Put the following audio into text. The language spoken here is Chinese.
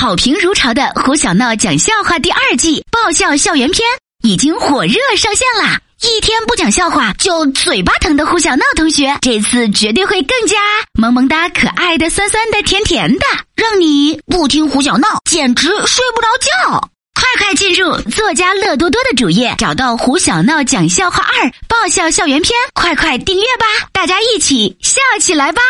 好评如潮的胡小闹讲笑话第二季爆笑校园篇已经火热上线啦一天不讲笑话就嘴巴疼的胡小闹同学。这次绝对会更加萌萌哒可爱的酸酸的甜甜的让你不听胡小闹简直睡不着觉快快进入作家乐多多的主页找到胡小闹讲笑话二爆笑校园篇快快订阅吧大家一起笑起来吧。